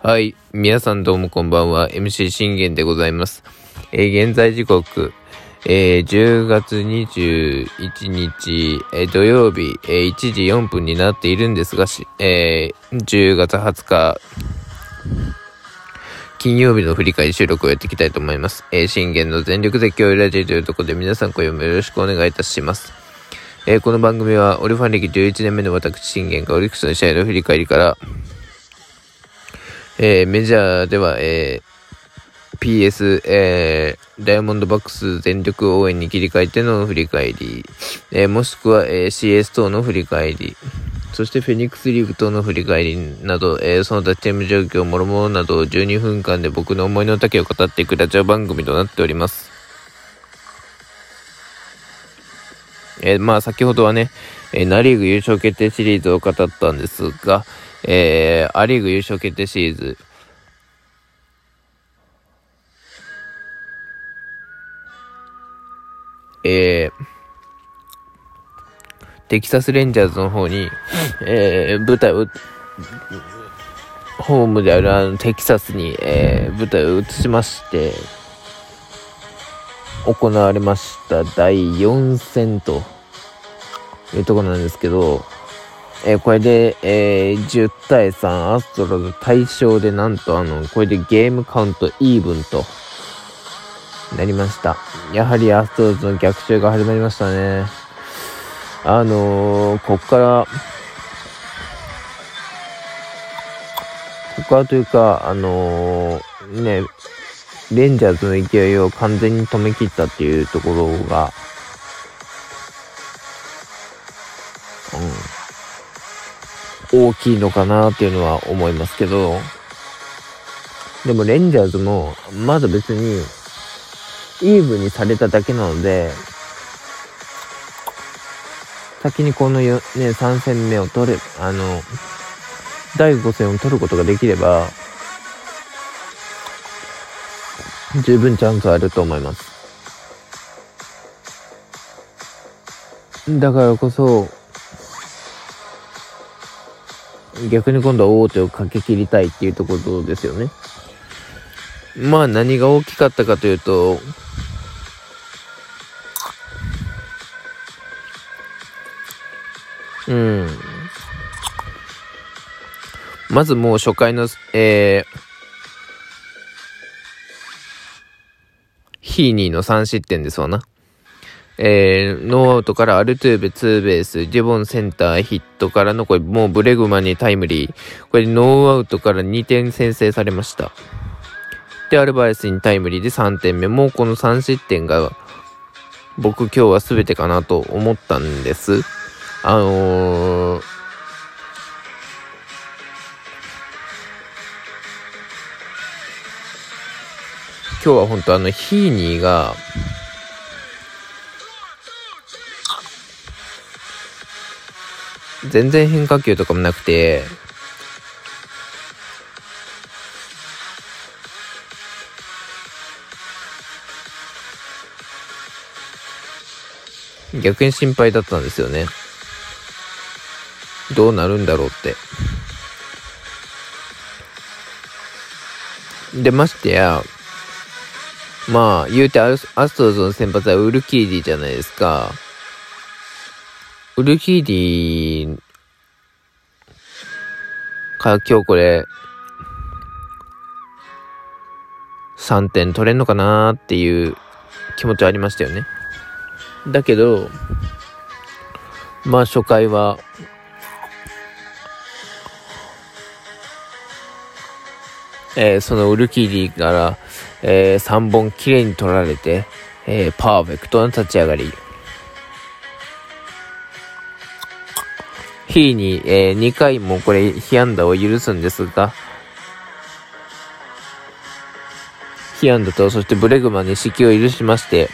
はい。皆さんどうもこんばんは。MC 信玄でございます。えー、現在時刻、えー、10月21日、えー、土曜日、え、1時4分になっているんですが、え、10月20日、金曜日の振り返り収録をやっていきたいと思います。え、信玄の全力絶叫ラジオというところで皆さん今夜もよろしくお願いいたします。え、この番組は、オリファン歴11年目の私信玄がオリックスの試合の振り返りから、えー、メジャーでは、えー、PS、えー、ダイヤモンドバックス全力応援に切り替えての振り返り、えー、もしくは、えー、CS 等の振り返り、そしてフェニックスリーグ等の振り返りなど、えー、その他チーム状況、もろもろなど12分間で僕の思いの丈を語っていくラジオ番組となっております。えー、まあ先ほどはね、えー、ナリーグ優勝決定シリーズを語ったんですが、えー、アリーグ優勝決定シリーズ。えー、テキサスレンジャーズの方に、えー、舞台を、ホームであるあのテキサスに、えー、舞台を移しまして、行われました第4戦というところなんですけど、えー、これで、えー、10対3、アストロズ対象で、なんとあの、これでゲームカウントイーブンとなりました。やはりアストロズの逆襲が始まりましたね。あのー、こっから、ここからというか、あの、ね、レンジャーズの勢いを完全に止め切ったっていうところが、大きいのかなっていうのは思いますけど、でもレンジャーズも、まだ別に、イーブンにされただけなので、先にこのね、3戦目を取れ、あの、第5戦を取ることができれば、十分チャンスあると思います。だからこそ、逆に今度は大手をかけ切りたいっていうところですよね。まあ何が大きかったかというと、うん。まずもう初回の、えー、ヒーニーの3失点ですわな。えー、ノーアウトからアルトゥーベツーベース、デュボンセンターヒットからの、これもうブレグマにタイムリー。これノーアウトから2点先制されました。で、アルバレスにタイムリーで3点目。もうこの3失点が、僕今日は全てかなと思ったんです。あのー、今日は本当あの、ヒーニーが、全然変化球とかもなくて、逆に心配だったんですよね。どうなるんだろうって。で、ましてや、まあ、言うてアストロズの先発はウルキーディじゃないですか。ウルキーディか今日これ、3点取れんのかなっていう気持ちはありましたよね。だけど、まあ初回は、えー、そのウルキーディから、えー、3本きれいに取られて、えー、パーフェクトな立ち上がり。日に、えー、2回もこれ、被安打を許すんですが、被安打と、そしてブレグマに死球を許しまして、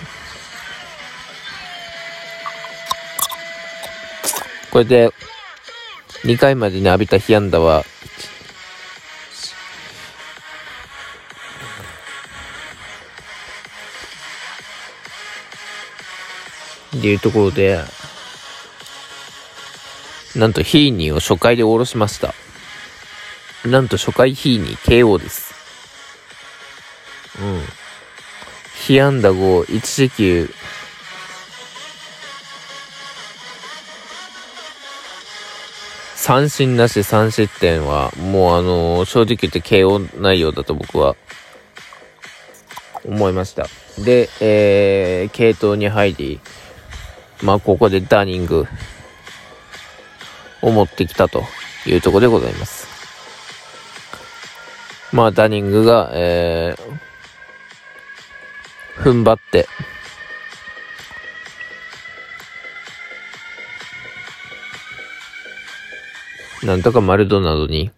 これで、2回までに浴びた被安打は、っていうところで、なんとヒーニーを初回で下ろしました。なんと初回ヒーに KO です。うん。被安打後、1四球、三振なし3失点は、もうあのー、正直言って KO 内容だと僕は思いました。で、えー、系統に入り、まあ、ここでダーニングを持ってきたというところでございます。まあ、ダニングが、えー、踏ん張って、なんとかマルドナドに、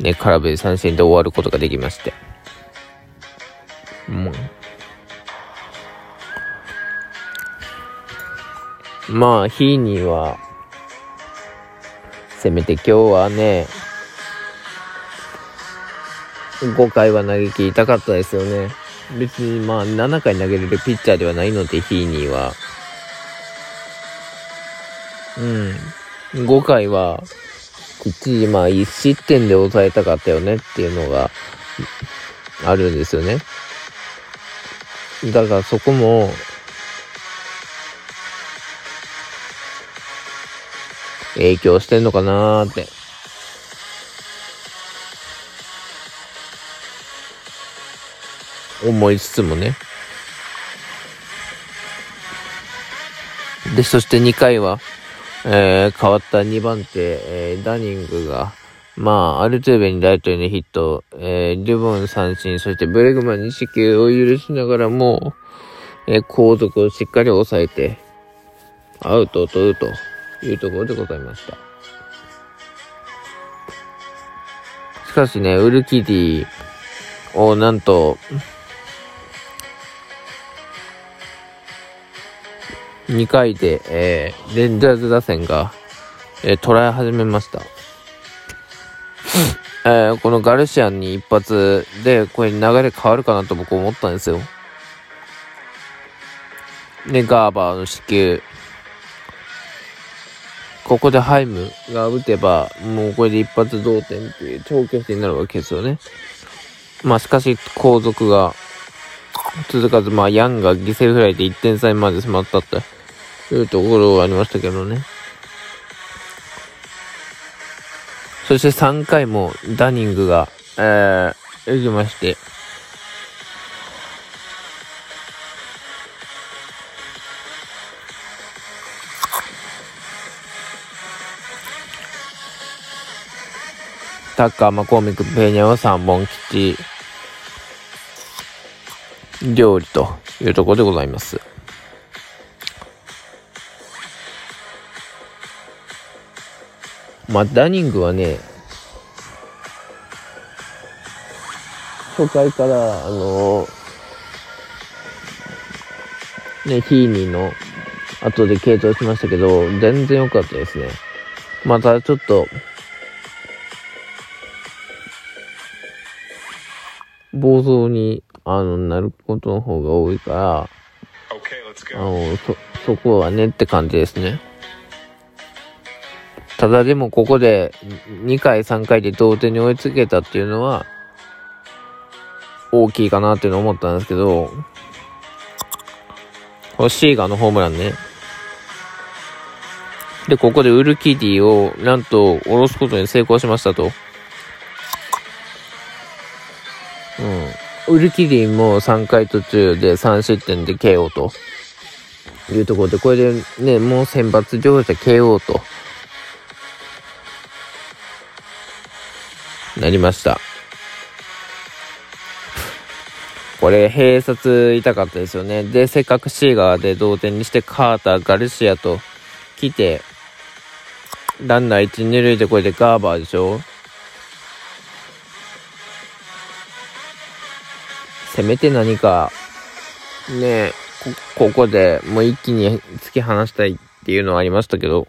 ね、空振り三振で終わることができまして。もう。まあ、日には、せめて今日はね、5回は投げ切りたかったですよね。別にまあ7回投げれるピッチャーではないので、ヒーニーは。うん。5回は、きっちりまあ1失点で抑えたかったよねっていうのがあるんですよね。だからそこも、影響してんのかなーって。思いつつもね。で、そして2回は、えー、変わった2番手、えー、ダニングが、まあ、アルトゥーベにライトへのヒット、えー、リュボン三振、そしてブレグマンに死球を許しながらも、えー、後続をしっかり抑えて、アウトを取るというところでございました。しかしね、ウルキディをなんと、2回で、えー、レンジャーズ打線が、えー、捉え始めました。えー、このガルシアンに一発で、これ流れ変わるかなと僕思ったんですよ。で、ガーバーの死球。ここでハイムが打てば、もうこれで一発同点っていう超巨人になるわけですよね。まあしかし、後続が続かず、まあヤンが犠牲フライで1点差にまで迫ったって。いうところがありましたけどね。そして3回もダニングが、えー、行きまして、タッカー、マコーミック、ペーニャは3本吉、料理というところでございます。まあ、ダニングはね、初回から、あの、ね、ヒーニーの後で継投しましたけど、全然良かったですね。またちょっと、暴走に、あの、なることの方が多いから、あの、そ、そこはねって感じですね。ただでもここで2回3回で同点に追いつけたっていうのは大きいかなっていうのを思ったんですけど、このシーガーのホームランね。で、ここでウルキディをなんと下ろすことに成功しましたと。うん。ウルキディも3回途中で3失点で KO というところで、これでね、もう選抜上者 KO と。なりました。これ、併殺痛かったですよね。で、せっかくシーガーで同点にしてカーター、ガルシアと来て、ランナー1、2塁でこれでガーバーでしょせめて何か、ねこ、ここでもう一気に突き放したいっていうのはありましたけど、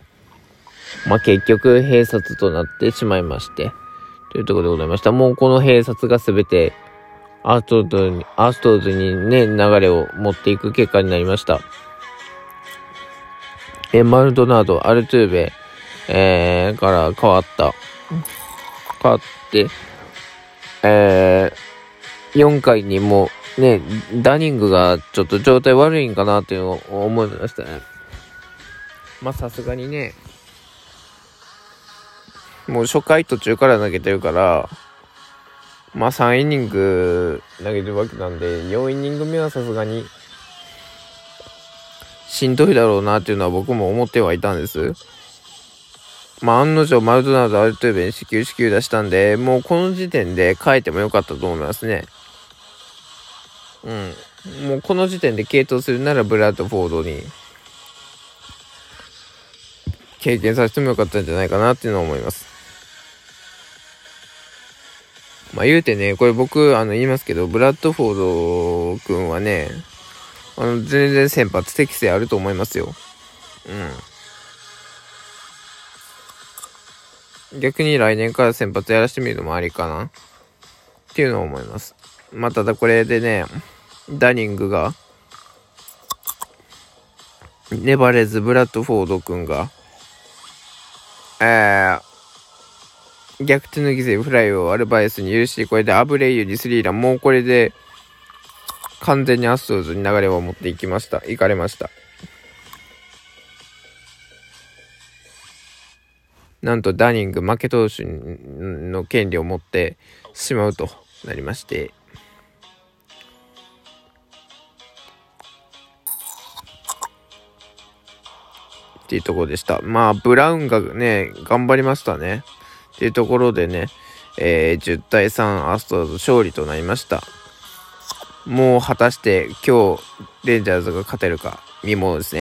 まあ、結局閉殺となってしまいまして。というところでございました。もうこの閉殺がすべて、アーストーズに、アストーズにね、流れを持っていく結果になりました。え、マルドナード、アルトゥーベ、えー、から変わった。変わって、えー、4回にもね、ダニングがちょっと状態悪いんかなっていうのを思いましたね。まあさすがにね、もう初回途中から投げてるから、まあ3イニング投げてるわけなんで、4イニング目はさすがにしんどいだろうなっていうのは僕も思ってはいたんです。まあ案の定マルドナードアルトゥーベに始球始球出したんで、もうこの時点で変えてもよかったと思いますね。うん。もうこの時点で継投するならブラッドフォードに経験させてもよかったんじゃないかなっていうのは思います。まあ言うてね、これ僕、あの言いますけど、ブラッドフォード君はね、あの、全然先発適性あると思いますよ。うん。逆に来年から先発やらしてみるのもありかなっていうのを思います。まあ、ただこれでね、ダニングが、粘れずブラッドフォード君が、えー、逆転の犠牲フライをアルバイスに許し、これでアブレイユにスリーラン、もうこれで、完全にアストロズに流れを持っていきました。行かれました。なんとダニング負け投手の権利を持ってしまうとなりまして、っていうところでした。まあ、ブラウンがね、頑張りましたね。っていうところでね、えー、10対3アストロズ勝利となりました。もう果たして今日レンジャーズが勝てるか見ものですね。